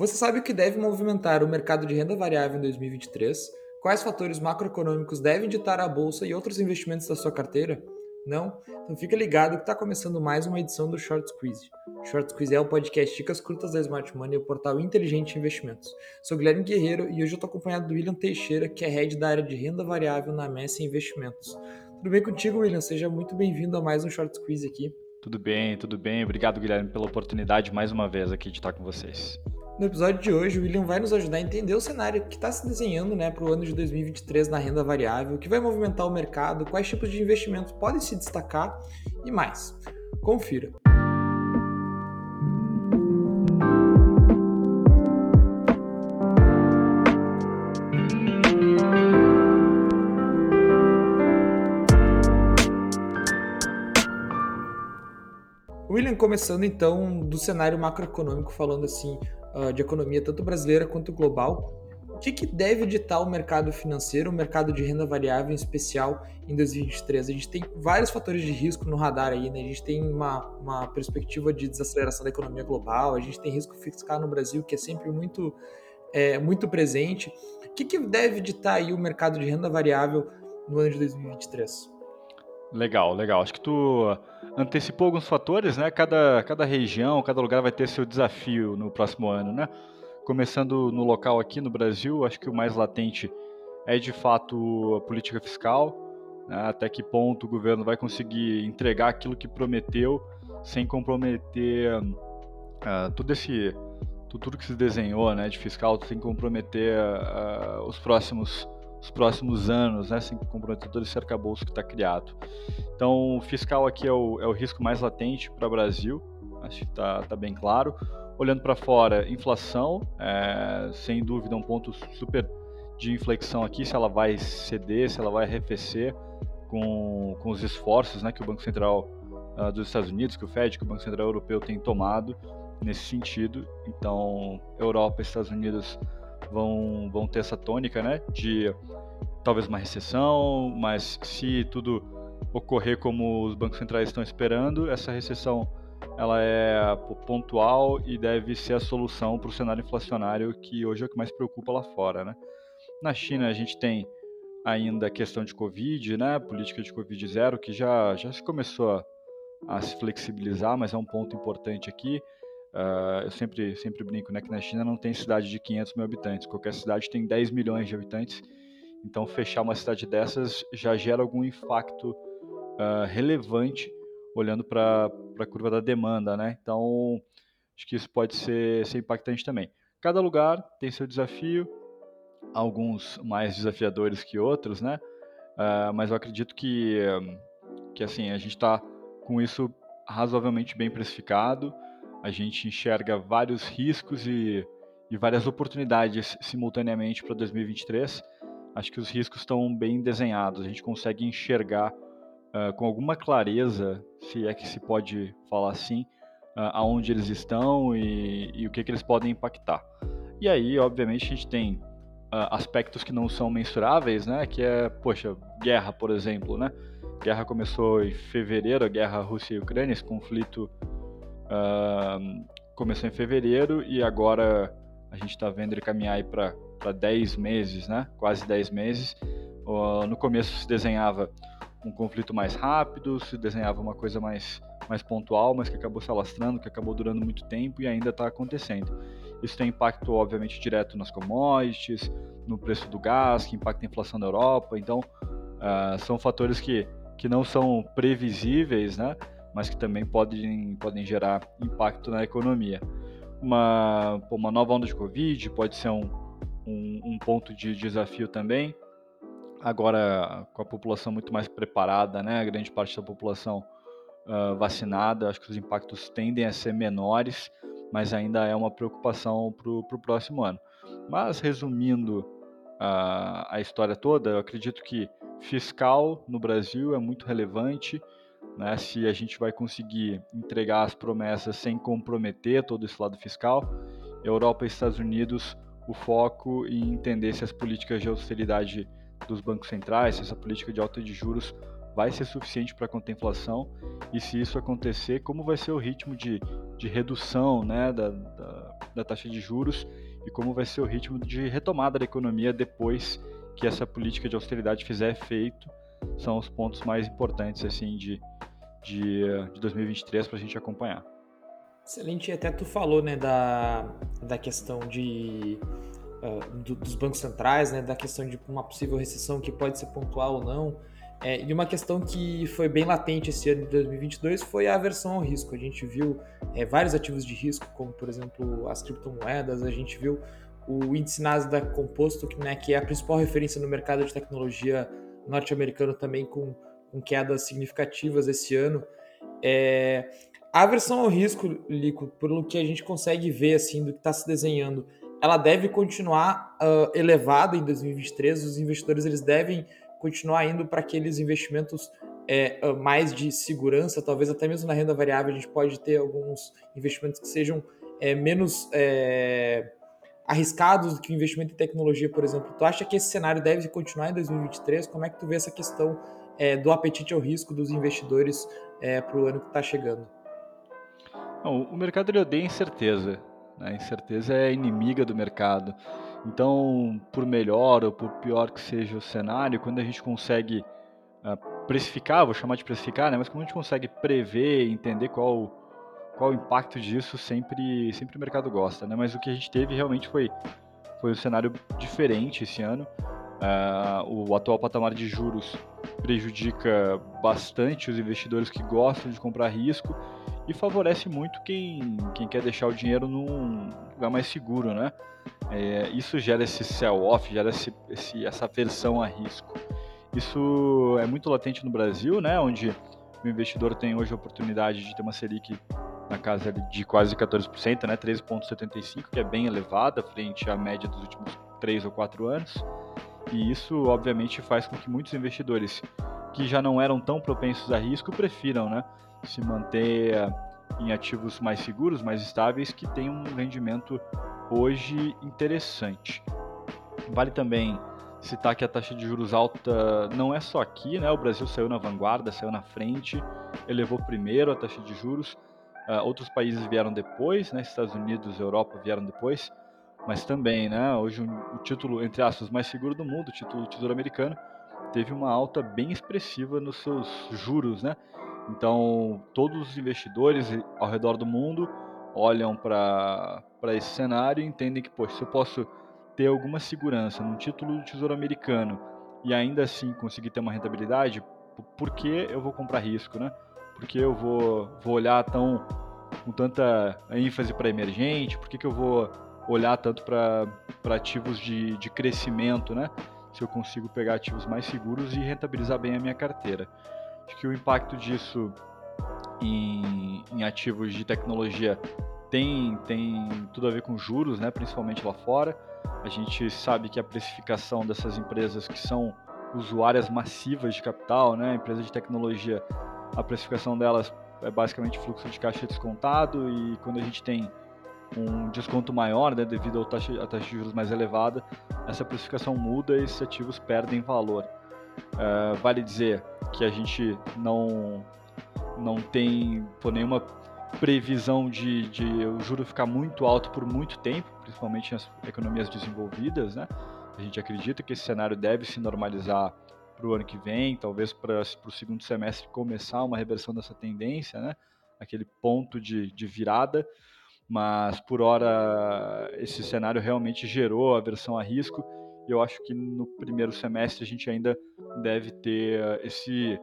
Você sabe o que deve movimentar o mercado de renda variável em 2023? Quais fatores macroeconômicos devem ditar a bolsa e outros investimentos da sua carteira? Não? Então fica ligado que está começando mais uma edição do Short Squeeze. Short Squeeze é o podcast Dicas Curtas da Smart Money o portal Inteligente Investimentos. Sou Guilherme Guerreiro e hoje eu estou acompanhado do William Teixeira, que é head da área de renda variável na Messi Investimentos. Tudo bem contigo, William? Seja muito bem-vindo a mais um Short Squeeze aqui. Tudo bem, tudo bem. Obrigado, Guilherme, pela oportunidade mais uma vez aqui de estar com vocês. No episódio de hoje, o William vai nos ajudar a entender o cenário que está se desenhando né, para o ano de 2023 na renda variável, que vai movimentar o mercado, quais tipos de investimentos podem se destacar e mais. Confira. William, começando então do cenário macroeconômico, falando assim, uh, de economia, tanto brasileira quanto global, o que, que, deve ditar o mercado financeiro, o mercado de renda variável em especial em 2023? A gente tem vários fatores de risco no radar aí, né? A gente tem uma, uma perspectiva de desaceleração da economia global, a gente tem risco fiscal no Brasil, que é sempre muito, é, muito presente. O que, que deve ditar aí o mercado de renda variável no ano de 2023? Legal, legal. Acho que tu antecipou alguns fatores, né? Cada, cada região, cada lugar vai ter seu desafio no próximo ano, né? Começando no local aqui no Brasil, acho que o mais latente é de fato a política fiscal, né? até que ponto o governo vai conseguir entregar aquilo que prometeu sem comprometer uh, tudo esse tudo que se desenhou, né, de fiscal, sem comprometer uh, os próximos os próximos anos, né, sem comprometer todo esse arcabouço que está criado. Então, o fiscal aqui é o, é o risco mais latente para o Brasil, acho que está tá bem claro. Olhando para fora, inflação, é, sem dúvida, um ponto super de inflexão aqui, se ela vai ceder, se ela vai arrefecer com, com os esforços né, que o Banco Central uh, dos Estados Unidos, que o Fed, que o Banco Central Europeu tem tomado nesse sentido. Então, Europa e Estados Unidos vão, vão ter essa tônica, né? De talvez uma recessão, mas se tudo ocorrer como os bancos centrais estão esperando, essa recessão ela é pontual e deve ser a solução para o cenário inflacionário que hoje é o que mais preocupa lá fora, né? Na China a gente tem ainda a questão de Covid, né? Política de Covid zero que já já se começou a, a se flexibilizar, mas é um ponto importante aqui. Uh, eu sempre, sempre brinco né, que na China não tem cidade de 500 mil habitantes, qualquer cidade tem 10 milhões de habitantes, então fechar uma cidade dessas já gera algum impacto uh, relevante olhando para a curva da demanda, né? Então acho que isso pode ser, ser impactante também. Cada lugar tem seu desafio, alguns mais desafiadores que outros, né? Uh, mas eu acredito que, que assim a gente está com isso razoavelmente bem precificado a gente enxerga vários riscos e, e várias oportunidades simultaneamente para 2023. Acho que os riscos estão bem desenhados, a gente consegue enxergar uh, com alguma clareza, se é que se pode falar assim, uh, aonde eles estão e, e o que, que eles podem impactar. E aí, obviamente, a gente tem uh, aspectos que não são mensuráveis, né? Que é, poxa, guerra, por exemplo, né? guerra começou em fevereiro, a guerra Rússia e Ucrânia, esse conflito Uh, começou em fevereiro e agora a gente está vendo ele caminhar para 10 meses, né? quase 10 meses. Uh, no começo se desenhava um conflito mais rápido, se desenhava uma coisa mais, mais pontual, mas que acabou se alastrando, que acabou durando muito tempo e ainda está acontecendo. Isso tem impacto, obviamente, direto nas commodities, no preço do gás, que impacta a inflação da Europa. Então, uh, são fatores que, que não são previsíveis, né? Mas que também podem, podem gerar impacto na economia. Uma, uma nova onda de Covid pode ser um, um, um ponto de desafio também. Agora, com a população muito mais preparada, né, a grande parte da população uh, vacinada, acho que os impactos tendem a ser menores, mas ainda é uma preocupação para o próximo ano. Mas, resumindo uh, a história toda, eu acredito que fiscal no Brasil é muito relevante né, se a gente vai conseguir entregar as promessas sem comprometer todo esse lado fiscal. Europa e Estados Unidos, o foco em entender se as políticas de austeridade dos bancos centrais, se essa política de alta de juros vai ser suficiente para conter a inflação e se isso acontecer, como vai ser o ritmo de, de redução né, da, da, da taxa de juros e como vai ser o ritmo de retomada da economia depois que essa política de austeridade fizer efeito, são os pontos mais importantes assim de, de, de 2023 para a gente acompanhar. Excelente, até tu falou né, da, da questão de, uh, do, dos bancos centrais, né, da questão de uma possível recessão que pode ser pontual ou não. É, e uma questão que foi bem latente esse ano de 2022 foi a aversão ao risco. A gente viu é, vários ativos de risco, como por exemplo as criptomoedas, a gente viu o índice Nasdaq composto, que, né, que é a principal referência no mercado de tecnologia norte-americano também com, com, quedas significativas esse ano. É, a aversão ao risco, Lico, pelo que a gente consegue ver assim do que está se desenhando, ela deve continuar uh, elevada em 2023. Os investidores eles devem continuar indo para aqueles investimentos é, mais de segurança, talvez até mesmo na renda variável a gente pode ter alguns investimentos que sejam é, menos é, arriscados do que o investimento em tecnologia, por exemplo. Tu acha que esse cenário deve continuar em 2023? Como é que tu vê essa questão é, do apetite ao risco dos investidores é, para o ano que está chegando? Não, o mercado ele odeia incerteza. Né? A incerteza é inimiga do mercado. Então, por melhor ou por pior que seja o cenário, quando a gente consegue uh, precificar, vou chamar de precificar, né? mas quando a gente consegue prever, entender qual, qual o impacto disso, sempre, sempre o mercado gosta. Né? Mas o que a gente teve realmente foi, foi um cenário diferente esse ano. Uh, o atual patamar de juros prejudica bastante os investidores que gostam de comprar risco e favorece muito quem, quem quer deixar o dinheiro num lugar mais seguro, né? É, isso gera esse sell-off, gera esse, esse, essa aversão a risco. Isso é muito latente no Brasil, né? Onde o investidor tem hoje a oportunidade de ter uma Selic na casa de quase 14%, né? 13,75%, que é bem elevada frente à média dos últimos 3 ou 4 anos. E isso, obviamente, faz com que muitos investidores que já não eram tão propensos a risco prefiram né, se manter em ativos mais seguros, mais estáveis, que têm um rendimento hoje interessante. Vale também citar que a taxa de juros alta não é só aqui, né? O Brasil saiu na vanguarda, saiu na frente, elevou primeiro a taxa de juros. Uh, outros países vieram depois, né? Estados Unidos, Europa vieram depois, mas também, né? Hoje o título entre aspas mais seguro do mundo, o título do Tesouro Americano, teve uma alta bem expressiva nos seus juros, né? Então, todos os investidores ao redor do mundo olham para esse cenário e entendem que, poxa, se eu posso ter alguma segurança num título do Tesouro Americano e ainda assim conseguir ter uma rentabilidade, por que eu vou comprar risco, né? Por que eu vou, vou olhar tão com tanta ênfase para emergente? Por que, que eu vou olhar tanto para ativos de, de crescimento, né? Se eu consigo pegar ativos mais seguros e rentabilizar bem a minha carteira. Acho que o impacto disso em, em ativos de tecnologia tem, tem tudo a ver com juros, né? principalmente lá fora. A gente sabe que a precificação dessas empresas que são usuárias massivas de capital, né? empresa de tecnologia, a precificação delas é basicamente fluxo de caixa descontado e quando a gente tem um desconto maior, né, devido à taxa, taxa de juros mais elevada, essa precificação muda e esses ativos perdem valor. Uh, vale dizer que a gente não, não tem nenhuma previsão de, de o juro ficar muito alto por muito tempo, principalmente nas economias desenvolvidas. Né? A gente acredita que esse cenário deve se normalizar para o ano que vem, talvez para o segundo semestre começar uma reversão dessa tendência, né? aquele ponto de, de virada mas por hora esse cenário realmente gerou aversão a risco e eu acho que no primeiro semestre a gente ainda deve ter uh, esse,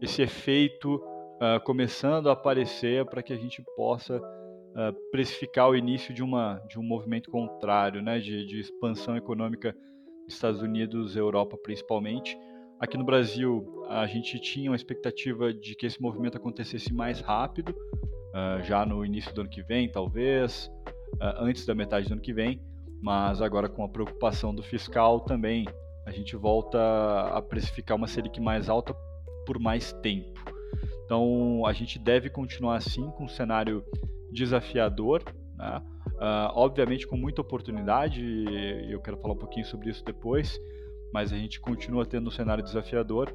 esse efeito uh, começando a aparecer para que a gente possa uh, precificar o início de, uma, de um movimento contrário, né, de, de expansão econômica Estados Unidos, Europa principalmente. Aqui no Brasil, a gente tinha uma expectativa de que esse movimento acontecesse mais rápido, uh, já no início do ano que vem, talvez, uh, antes da metade do ano que vem, mas agora com a preocupação do fiscal também, a gente volta a precificar uma Selic mais alta por mais tempo. Então a gente deve continuar assim com um cenário desafiador, né? uh, obviamente com muita oportunidade, e eu quero falar um pouquinho sobre isso depois, mas a gente continua tendo um cenário desafiador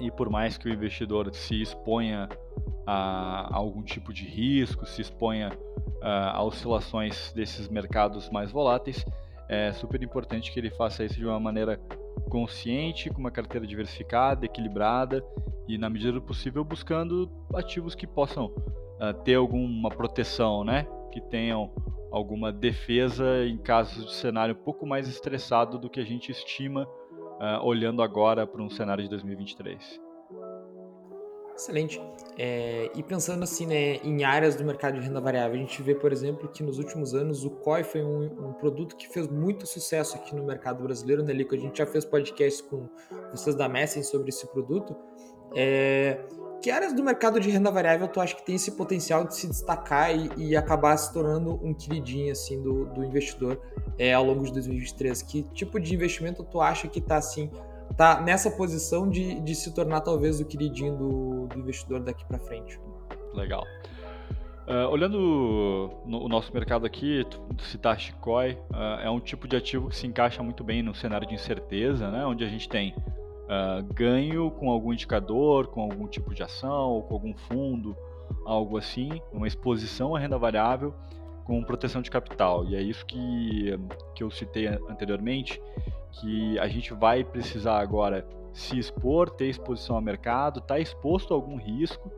e por mais que o investidor se exponha a, algum tipo de risco, se exponha a, a oscilações desses mercados mais voláteis, é super importante que ele faça isso de uma maneira consciente, com uma carteira diversificada, equilibrada e, na medida do possível, buscando ativos que possam uh, ter alguma proteção, né? que tenham alguma defesa em casos de cenário um pouco mais estressado do que a gente estima uh, olhando agora para um cenário de 2023. Excelente. É, e pensando assim, né, em áreas do mercado de renda variável, a gente vê, por exemplo, que nos últimos anos o COI foi um, um produto que fez muito sucesso aqui no mercado brasileiro, né, Lico? A gente já fez podcast com vocês da Messen sobre esse produto. É, que áreas do mercado de renda variável tu acha que tem esse potencial de se destacar e, e acabar se tornando um queridinho assim do, do investidor é, ao longo de 2023? Que tipo de investimento tu acha que está assim tá nessa posição de, de se tornar talvez o queridinho do, do investidor daqui para frente? Legal. Uh, olhando no, o nosso mercado aqui, citaste COI, uh, é um tipo de ativo que se encaixa muito bem no cenário de incerteza, né, onde a gente tem uh, ganho com algum indicador, com algum tipo de ação ou com algum fundo, algo assim, uma exposição à renda variável com proteção de capital. E é isso que, que eu citei anteriormente, que a gente vai precisar agora se expor, ter exposição ao mercado, estar tá exposto a algum risco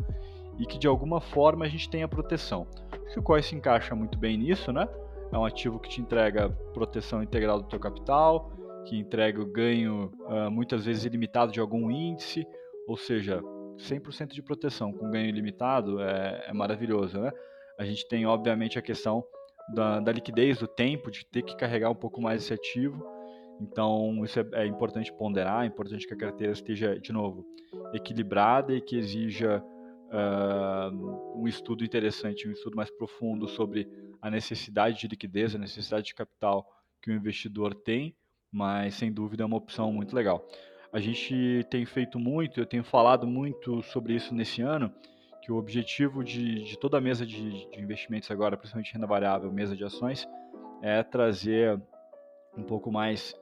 e que de alguma forma a gente tenha proteção. Acho que o COI se encaixa muito bem nisso, né? É um ativo que te entrega proteção integral do teu capital, que entrega o ganho uh, muitas vezes ilimitado de algum índice, ou seja, 100% de proteção com ganho ilimitado é, é, maravilhoso, né? A gente tem, obviamente, a questão da, da, liquidez, do tempo, de ter que carregar um pouco mais esse ativo. Então, isso é, é importante ponderar, é importante que a carteira esteja, de novo, equilibrada e que exija uh, um estudo interessante, um estudo mais profundo sobre a necessidade de liquidez, a necessidade de capital que o investidor tem mas sem dúvida é uma opção muito legal. A gente tem feito muito, eu tenho falado muito sobre isso nesse ano, que o objetivo de, de toda a mesa de, de, investimentos agora, principalmente renda variável, mesa de ações, é trazer um pouco mais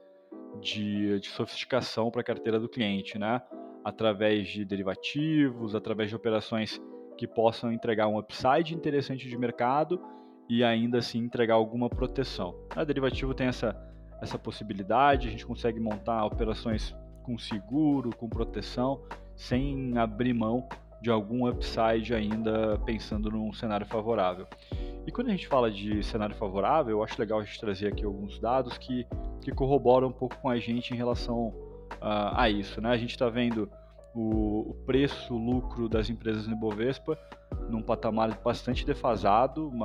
de, de sofisticação para a carteira do cliente, né? Através de derivativos, através de operações que possam entregar um upside interessante de mercado e ainda assim entregar alguma proteção. A derivativo tem essa essa possibilidade, a gente consegue montar operações com seguro, com proteção, sem abrir mão de algum upside ainda pensando num cenário favorável. E quando a gente fala de cenário favorável, eu acho legal a gente trazer aqui alguns dados que, que corroboram um pouco com a gente em relação uh, a isso. Né? A gente está vendo o, o preço, lucro das empresas no Ibovespa num patamar bastante defasado, um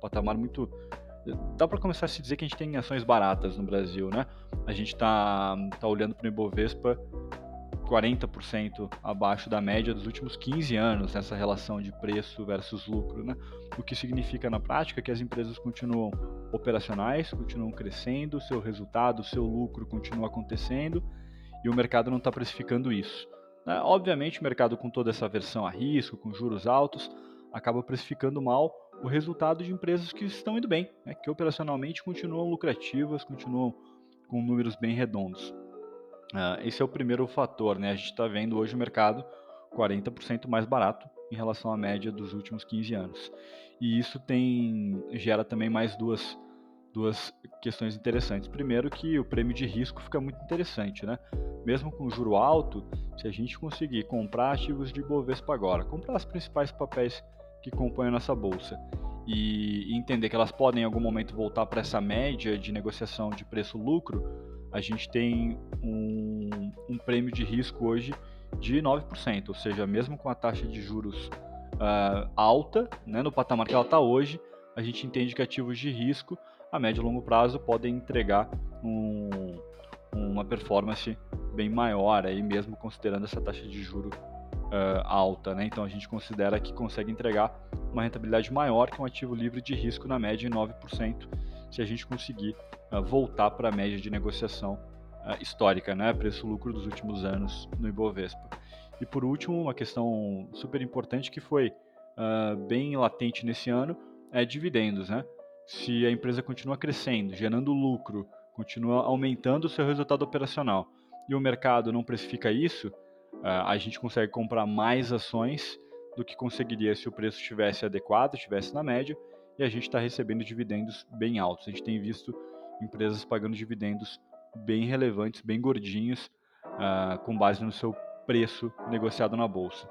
patamar muito dá para começar a se dizer que a gente tem ações baratas no Brasil, né? A gente está tá olhando para o Ibovespa 40% abaixo da média dos últimos 15 anos nessa relação de preço versus lucro, né? O que significa na prática que as empresas continuam operacionais, continuam crescendo, seu resultado, seu lucro continua acontecendo e o mercado não está precificando isso. Né? Obviamente, o mercado com toda essa versão a risco, com juros altos, acaba precificando mal o resultado de empresas que estão indo bem, né, que operacionalmente continuam lucrativas, continuam com números bem redondos. Uh, esse é o primeiro fator, né? A gente está vendo hoje o mercado 40% mais barato em relação à média dos últimos 15 anos. E isso tem gera também mais duas, duas questões interessantes. Primeiro que o prêmio de risco fica muito interessante, né? Mesmo com juro alto, se a gente conseguir comprar ativos de Bovespa agora, comprar os principais papéis que compõem a nossa bolsa. E entender que elas podem em algum momento voltar para essa média de negociação de preço-lucro, a gente tem um, um, prêmio de risco hoje de 9%, ou seja, mesmo com a taxa de juros uh, alta, né, no patamar que ela está hoje, a gente entende que ativos de risco a médio e longo prazo podem entregar um, uma performance bem maior, aí mesmo considerando essa taxa de juros uh, alta, né? Então a gente considera que consegue entregar uma rentabilidade maior que um ativo livre de risco na média em 9%, se a gente conseguir uh, voltar para a média de negociação uh, histórica, né? Preço-lucro dos últimos anos no Ibovespa. E por último, uma questão super importante que foi bem latente nesse ano é dividendos, né? Se a empresa continua crescendo, gerando lucro, continua aumentando o seu resultado operacional e o mercado não precifica isso, a gente consegue comprar mais ações do que conseguiria se o preço estivesse adequado, estivesse na média, e a gente está recebendo dividendos bem altos. A gente tem visto empresas pagando dividendos bem relevantes, bem gordinhos, uh, com base no seu preço negociado na bolsa.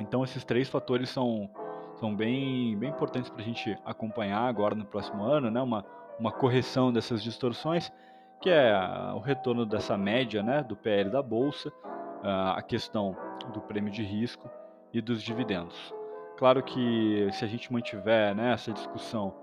Então esses três fatores são, são bem, bem importantes para a gente acompanhar agora no próximo ano, né? uma, uma correção dessas distorções, que é o retorno dessa média né? do PL da bolsa, a questão do prêmio de risco e dos dividendos. Claro que se a gente mantiver né, essa discussão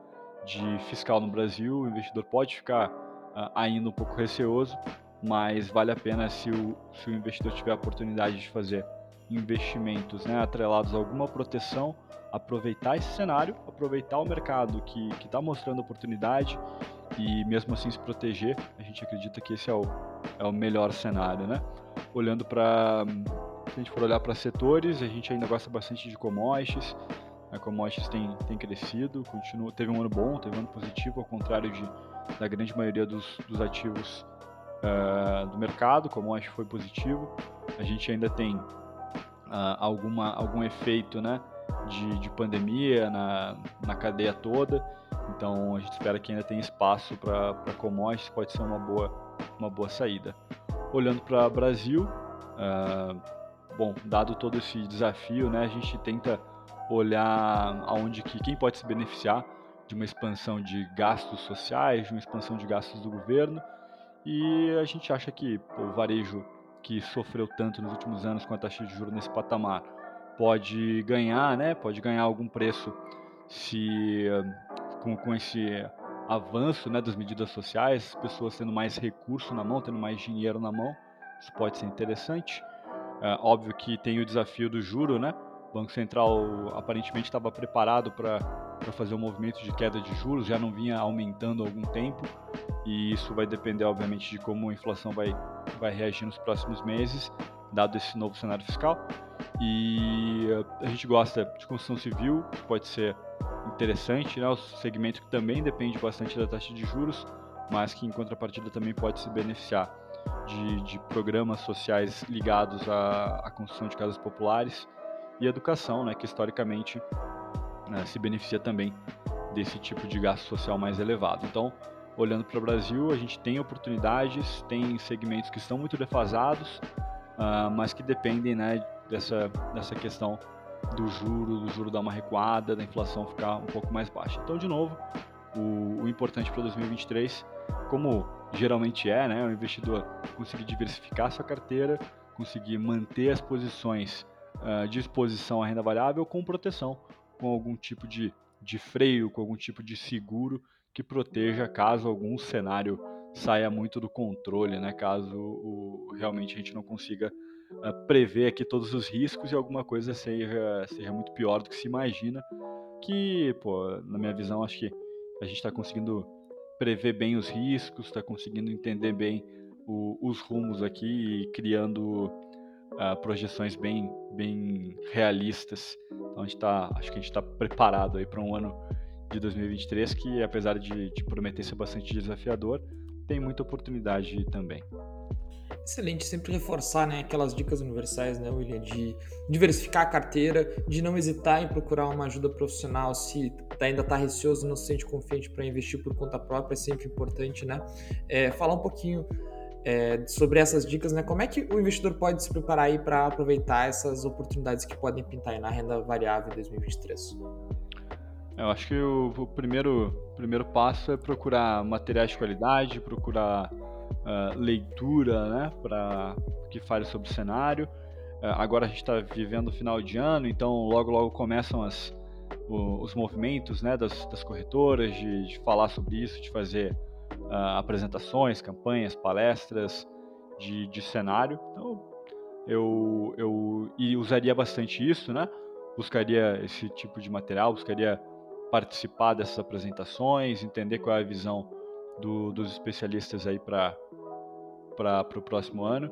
de fiscal no Brasil, o investidor pode ficar uh, ainda um pouco receoso, mas vale a pena se o, se o investidor tiver a oportunidade de fazer investimentos né, atrelados a alguma proteção, aproveitar esse cenário, aproveitar o mercado que está mostrando oportunidade e mesmo assim se proteger. A gente acredita que esse é o, é o melhor cenário. Né? Olhando para. Se a gente for olhar para setores, a gente ainda gosta bastante de commodities. A commodities tem, tem crescido, continua, teve um ano bom, teve um ano positivo, ao contrário de, da grande maioria dos, dos ativos uh, do mercado, que foi positivo. A gente ainda tem uh, alguma, algum efeito né, de, de pandemia na, na cadeia toda, então a gente espera que ainda tenha espaço para commodities, pode ser uma boa, uma boa saída. Olhando para o Brasil, uh, bom, dado todo esse desafio, né, a gente tenta olhar aonde que quem pode se beneficiar de uma expansão de gastos sociais, de uma expansão de gastos do governo e a gente acha que pô, o varejo que sofreu tanto nos últimos anos com a taxa de juros nesse patamar pode ganhar, né? Pode ganhar algum preço se com, com esse avanço, né, das medidas sociais, as pessoas tendo mais recurso na mão, tendo mais dinheiro na mão, isso pode ser interessante. É, óbvio que tem o desafio do juro, né? O Banco Central aparentemente estava preparado para fazer um movimento de queda de juros, já não vinha aumentando há algum tempo e isso vai depender, obviamente, de como a inflação vai, vai reagir nos próximos meses, dado esse novo cenário fiscal. E a gente gosta de construção civil, pode ser interessante, né? o segmento que também depende bastante da taxa de juros, mas que em contrapartida também pode se beneficiar de, de programas sociais ligados à, à, construção de casas populares e educação, né? que historicamente né, se beneficia também desse tipo de gasto social mais elevado. Então, olhando para o Brasil, a gente tem oportunidades, tem segmentos que estão muito defasados, uh, mas que dependem né, dessa, dessa questão do juro, do juro dar uma recuada, da inflação ficar um pouco mais baixa. Então, de novo, o, o importante para 2023, como geralmente é, né, o investidor conseguir diversificar sua carteira, conseguir manter as posições uh, de exposição à renda variável com proteção, com algum tipo de, de freio, com algum tipo de seguro que proteja caso algum cenário saia muito do controle, né? Caso o, realmente a gente não consiga uh, prever aqui todos os riscos e alguma coisa seja, seja muito pior do que se imagina. Que, pô, na minha visão, acho que a gente está conseguindo prever bem os riscos, está conseguindo entender bem o, os rumos aqui e criando uh, projeções bem, bem realistas. Então a gente tá, acho que a gente está preparado aí para um ano de 2023 que, apesar de, de prometer ser bastante desafiador, tem muita oportunidade também. Excelente, sempre reforçar né, aquelas dicas universais, né, William, de diversificar a carteira, de não hesitar em procurar uma ajuda profissional se ainda está receoso, não se sente confiante para investir por conta própria, é sempre importante, né? É, falar um pouquinho é, sobre essas dicas, né? Como é que o investidor pode se preparar aí para aproveitar essas oportunidades que podem pintar na renda variável em 2023? Eu acho que o, o primeiro, primeiro passo é procurar materiais de qualidade, procurar uh, leitura, né, para que fale sobre o cenário. Uh, agora a gente está vivendo o final de ano, então logo logo começam as, o, os movimentos, né, das, das corretoras de, de, falar sobre isso, de fazer uh, apresentações, campanhas, palestras de, de cenário. Então eu, eu usaria bastante isso, né? Buscaria esse tipo de material, buscaria participar dessas apresentações, entender qual é a visão do, dos especialistas aí para o próximo ano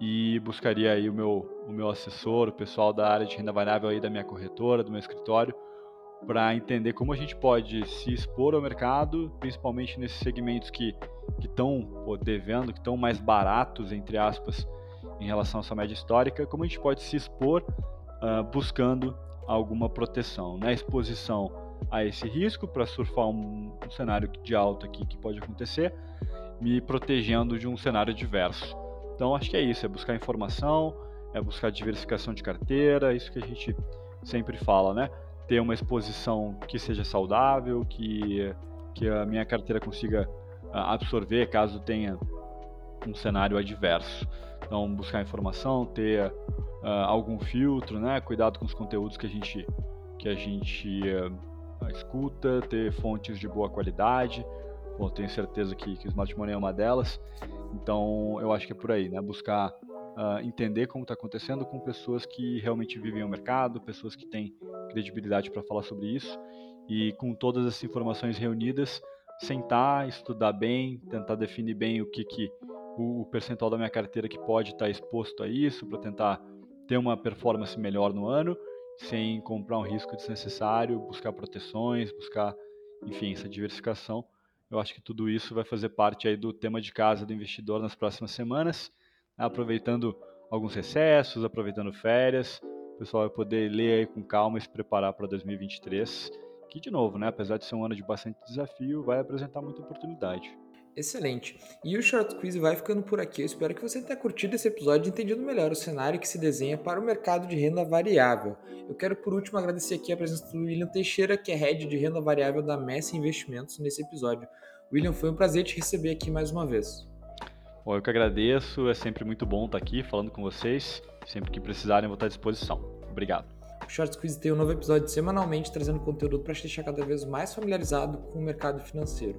e buscaria aí o meu, o meu assessor, o pessoal da área de renda variável aí da minha corretora, do meu escritório, para entender como a gente pode se expor ao mercado, principalmente nesses segmentos que estão devendo, que estão mais baratos, entre aspas, em relação à sua média histórica, como a gente pode se expor uh, buscando alguma proteção, né? Exposição a esse risco para surfar um, um, cenário de alta aqui que pode acontecer, me protegendo de um cenário adverso. Então acho que é isso, é buscar informação, é buscar diversificação de carteira, isso que a gente sempre fala, né? Ter uma exposição que seja saudável, que, que a minha carteira consiga ah, absorver caso tenha um cenário adverso. Então, buscar informação, ter uh, algum filtro, né? Cuidado com os conteúdos que a gente, que a gente uh, escuta, ter fontes de boa qualidade. Bom, tenho certeza que, o Smart Money é uma delas. Então, eu acho que é por aí, né? Buscar uh, entender como está acontecendo com pessoas que realmente vivem o mercado, pessoas que têm credibilidade para falar sobre isso. E com todas essas informações reunidas, sentar, estudar bem, tentar definir bem o que, que o, o percentual da minha carteira que pode estar exposto a isso, para tentar ter uma performance melhor no ano, sem comprar um risco desnecessário, buscar proteções, buscar, enfim, essa diversificação. Eu acho que tudo isso vai fazer parte aí do tema de casa do investidor nas próximas semanas, aproveitando alguns recessos, aproveitando férias. O pessoal vai poder ler aí com calma e se preparar para 2023, que de novo, né, apesar de ser um ano de bastante desafio, vai apresentar muita oportunidade. Excelente. E o Short Quiz vai ficando por aqui. Eu espero que você tenha curtido esse episódio e entendido melhor o cenário que se desenha para o mercado de renda variável. Eu quero, por último, agradecer aqui a presença do William Teixeira, que é head de renda variável da Messi Investimentos, nesse episódio. William, foi um prazer te receber aqui mais uma vez. Bom, eu que agradeço. É sempre muito bom estar aqui falando com vocês. Sempre que precisarem, eu vou estar à disposição. Obrigado. O Short Quiz tem um novo episódio semanalmente trazendo conteúdo para te deixar cada vez mais familiarizado com o mercado financeiro.